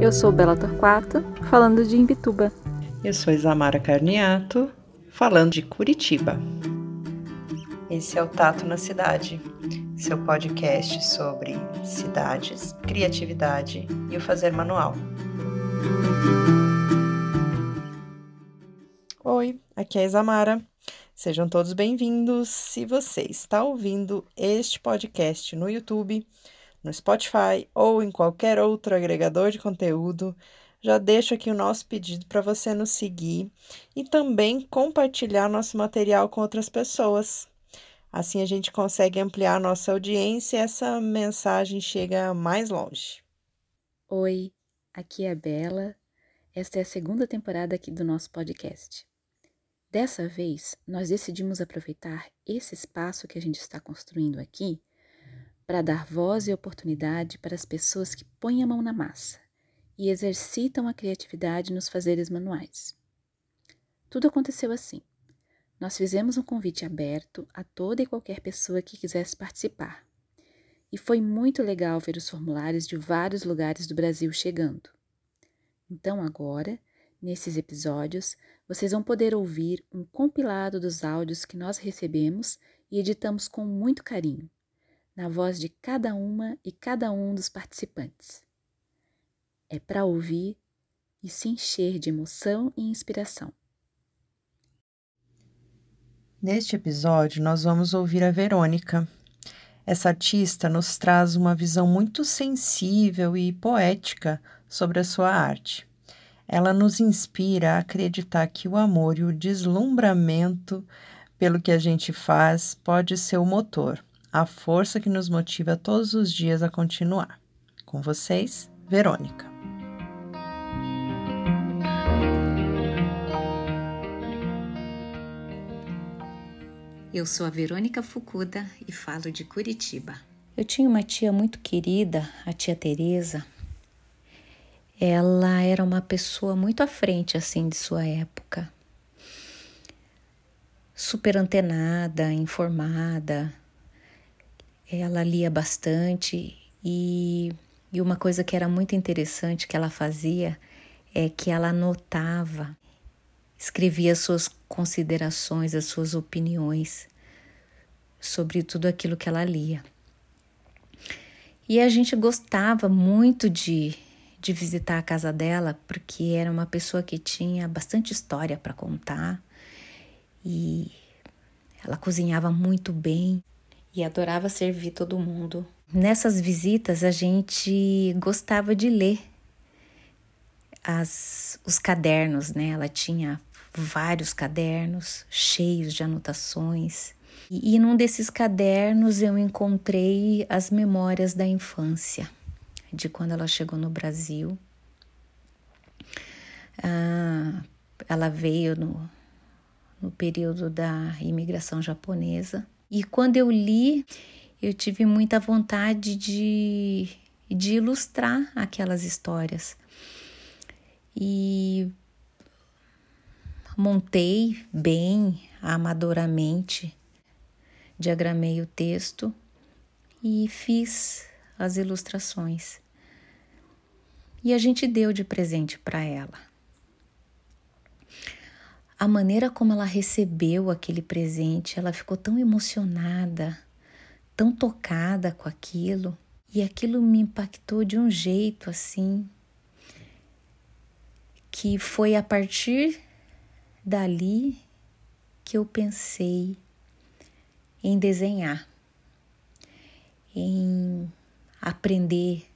Eu sou Bela Torquato, falando de Imbituba. Eu sou Isamara Carniato, falando de Curitiba. Esse é o Tato na Cidade, seu podcast sobre cidades, criatividade e o fazer manual. Oi, aqui é a Isamara. Sejam todos bem-vindos. Se você está ouvindo este podcast no YouTube, no Spotify ou em qualquer outro agregador de conteúdo, já deixo aqui o nosso pedido para você nos seguir e também compartilhar nosso material com outras pessoas. Assim a gente consegue ampliar nossa audiência e essa mensagem chega mais longe. Oi, aqui é a Bela. Esta é a segunda temporada aqui do nosso podcast. Dessa vez, nós decidimos aproveitar esse espaço que a gente está construindo aqui para dar voz e oportunidade para as pessoas que põem a mão na massa e exercitam a criatividade nos fazeres manuais. Tudo aconteceu assim. Nós fizemos um convite aberto a toda e qualquer pessoa que quisesse participar. E foi muito legal ver os formulários de vários lugares do Brasil chegando. Então, agora, nesses episódios, vocês vão poder ouvir um compilado dos áudios que nós recebemos e editamos com muito carinho na voz de cada uma e cada um dos participantes. É para ouvir e se encher de emoção e inspiração. Neste episódio, nós vamos ouvir a Verônica. Essa artista nos traz uma visão muito sensível e poética sobre a sua arte. Ela nos inspira a acreditar que o amor e o deslumbramento pelo que a gente faz pode ser o motor a força que nos motiva todos os dias a continuar. Com vocês, Verônica. Eu sou a Verônica Fukuda e falo de Curitiba. Eu tinha uma tia muito querida, a tia Teresa. Ela era uma pessoa muito à frente assim de sua época. Super antenada, informada, ela lia bastante e, e uma coisa que era muito interessante que ela fazia é que ela anotava, escrevia suas considerações, as suas opiniões sobre tudo aquilo que ela lia. E a gente gostava muito de, de visitar a casa dela, porque era uma pessoa que tinha bastante história para contar e ela cozinhava muito bem e adorava servir todo mundo. Nessas visitas a gente gostava de ler as, os cadernos, né? Ela tinha vários cadernos cheios de anotações. E, e num desses cadernos eu encontrei as memórias da infância, de quando ela chegou no Brasil. Ah, ela veio no, no período da imigração japonesa e quando eu li, eu tive muita vontade de, de ilustrar aquelas histórias. E montei bem, amadoramente, diagramei o texto e fiz as ilustrações. E a gente deu de presente para ela a maneira como ela recebeu aquele presente, ela ficou tão emocionada, tão tocada com aquilo, e aquilo me impactou de um jeito assim que foi a partir dali que eu pensei em desenhar, em aprender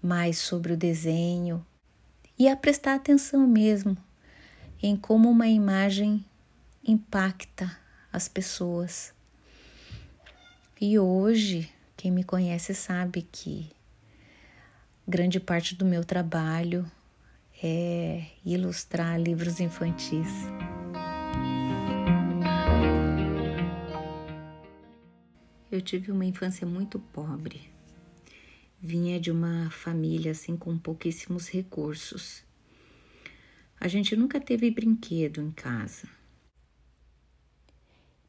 mais sobre o desenho e a prestar atenção mesmo em como uma imagem impacta as pessoas. E hoje, quem me conhece sabe que grande parte do meu trabalho é ilustrar livros infantis. Eu tive uma infância muito pobre. Vinha de uma família assim com pouquíssimos recursos. A gente nunca teve brinquedo em casa.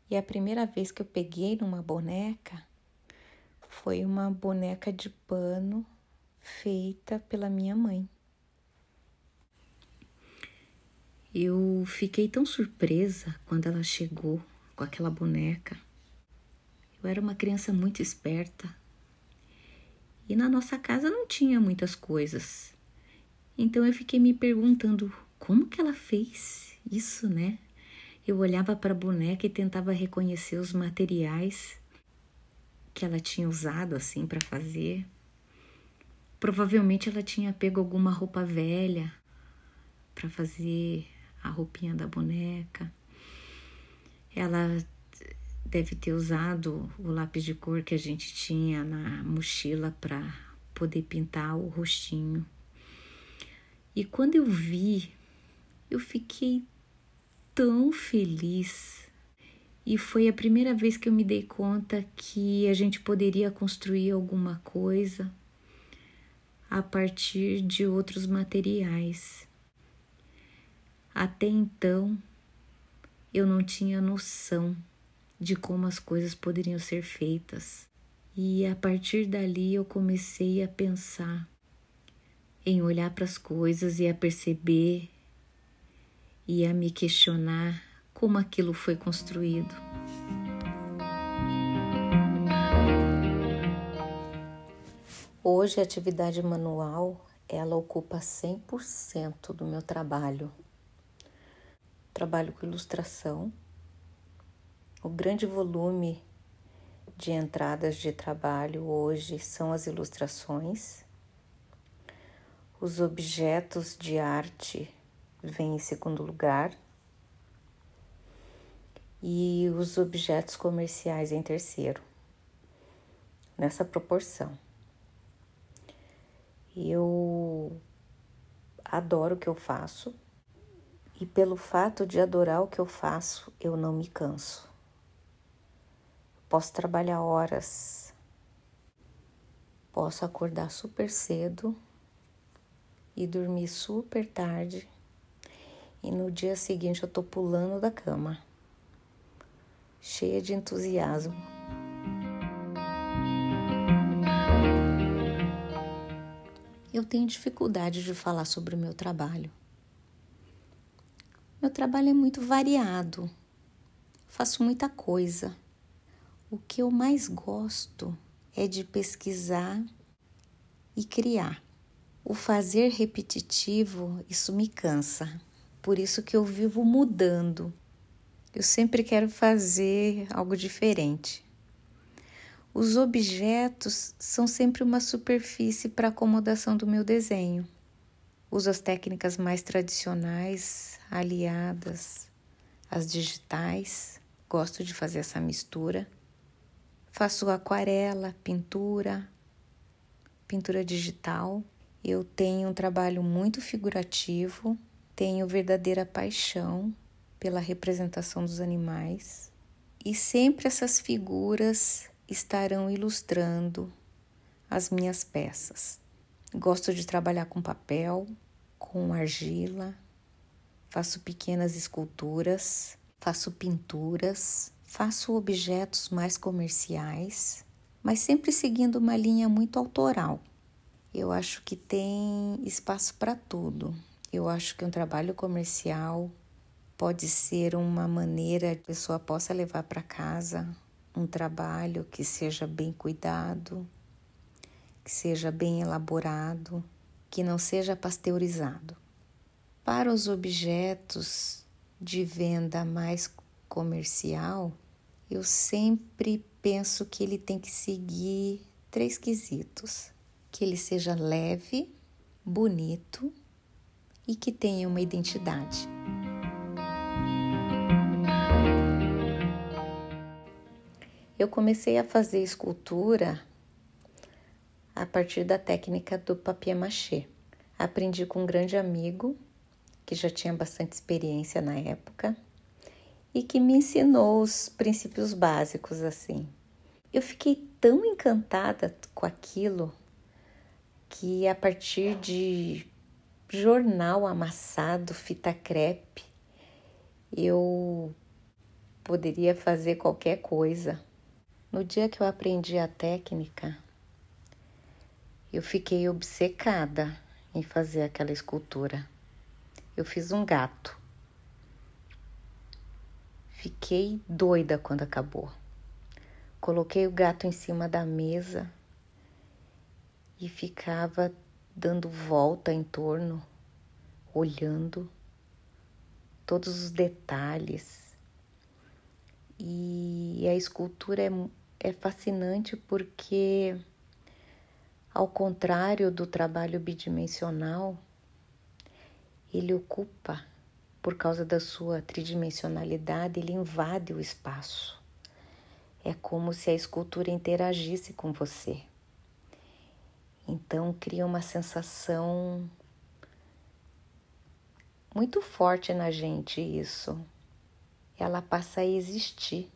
E a primeira vez que eu peguei numa boneca foi uma boneca de pano feita pela minha mãe. Eu fiquei tão surpresa quando ela chegou com aquela boneca. Eu era uma criança muito esperta e na nossa casa não tinha muitas coisas. Então eu fiquei me perguntando como que ela fez isso, né? Eu olhava para a boneca e tentava reconhecer os materiais que ela tinha usado assim para fazer. Provavelmente ela tinha pego alguma roupa velha para fazer a roupinha da boneca. Ela deve ter usado o lápis de cor que a gente tinha na mochila para poder pintar o rostinho. E quando eu vi, eu fiquei tão feliz. E foi a primeira vez que eu me dei conta que a gente poderia construir alguma coisa a partir de outros materiais. Até então, eu não tinha noção de como as coisas poderiam ser feitas. E a partir dali eu comecei a pensar em olhar para as coisas e a perceber e a me questionar como aquilo foi construído. Hoje a atividade manual ela ocupa 100% do meu trabalho. Trabalho com ilustração. O grande volume de entradas de trabalho hoje são as ilustrações. Os objetos de arte vem em segundo lugar e os objetos comerciais em terceiro, nessa proporção. Eu adoro o que eu faço e, pelo fato de adorar o que eu faço, eu não me canso. Posso trabalhar horas, posso acordar super cedo e dormir super tarde e no dia seguinte eu tô pulando da cama, cheia de entusiasmo. Eu tenho dificuldade de falar sobre o meu trabalho. Meu trabalho é muito variado, faço muita coisa. O que eu mais gosto é de pesquisar e criar. O fazer repetitivo, isso me cansa. Por isso que eu vivo mudando. Eu sempre quero fazer algo diferente. Os objetos são sempre uma superfície para acomodação do meu desenho. Uso as técnicas mais tradicionais aliadas às digitais. Gosto de fazer essa mistura. Faço aquarela, pintura, pintura digital. Eu tenho um trabalho muito figurativo tenho verdadeira paixão pela representação dos animais e sempre essas figuras estarão ilustrando as minhas peças. Gosto de trabalhar com papel, com argila, faço pequenas esculturas, faço pinturas, faço objetos mais comerciais, mas sempre seguindo uma linha muito autoral. Eu acho que tem espaço para tudo. Eu acho que um trabalho comercial pode ser uma maneira que a pessoa possa levar para casa um trabalho que seja bem cuidado, que seja bem elaborado, que não seja pasteurizado. Para os objetos de venda mais comercial, eu sempre penso que ele tem que seguir três quesitos: que ele seja leve, bonito e que tenha uma identidade. Eu comecei a fazer escultura a partir da técnica do papier-mâché. Aprendi com um grande amigo que já tinha bastante experiência na época e que me ensinou os princípios básicos assim. Eu fiquei tão encantada com aquilo que a partir de jornal amassado, fita crepe, eu poderia fazer qualquer coisa. no dia que eu aprendi a técnica, eu fiquei obcecada em fazer aquela escultura. Eu fiz um gato. Fiquei doida quando acabou. Coloquei o gato em cima da mesa e ficava dando volta em torno, olhando todos os detalhes. E a escultura é, é fascinante porque ao contrário do trabalho bidimensional, ele ocupa, por causa da sua tridimensionalidade, ele invade o espaço. É como se a escultura interagisse com você. Então cria uma sensação muito forte na gente isso. Ela passa a existir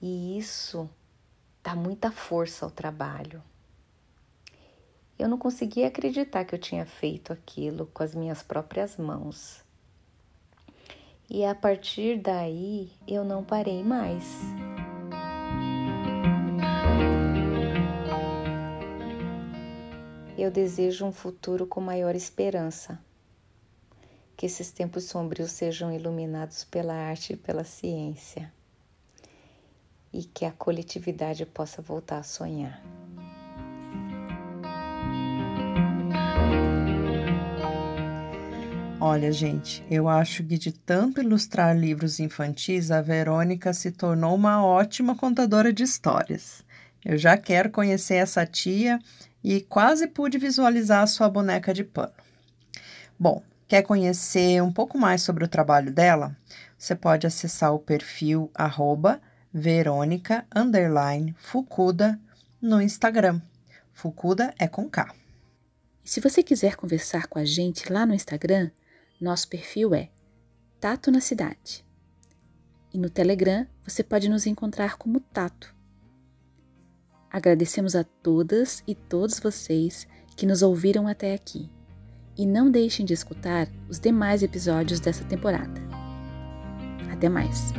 e isso dá muita força ao trabalho. Eu não conseguia acreditar que eu tinha feito aquilo com as minhas próprias mãos. E a partir daí eu não parei mais. Eu desejo um futuro com maior esperança. Que esses tempos sombrios sejam iluminados pela arte e pela ciência. E que a coletividade possa voltar a sonhar. Olha, gente, eu acho que de tanto ilustrar livros infantis, a Verônica se tornou uma ótima contadora de histórias. Eu já quero conhecer essa tia e quase pude visualizar a sua boneca de pano. Bom, quer conhecer um pouco mais sobre o trabalho dela? Você pode acessar o perfil arroba Verônica no Instagram. Fukuda é com K. Se você quiser conversar com a gente lá no Instagram, nosso perfil é Tato na Cidade. E no Telegram você pode nos encontrar como Tato. Agradecemos a todas e todos vocês que nos ouviram até aqui. E não deixem de escutar os demais episódios dessa temporada. Até mais!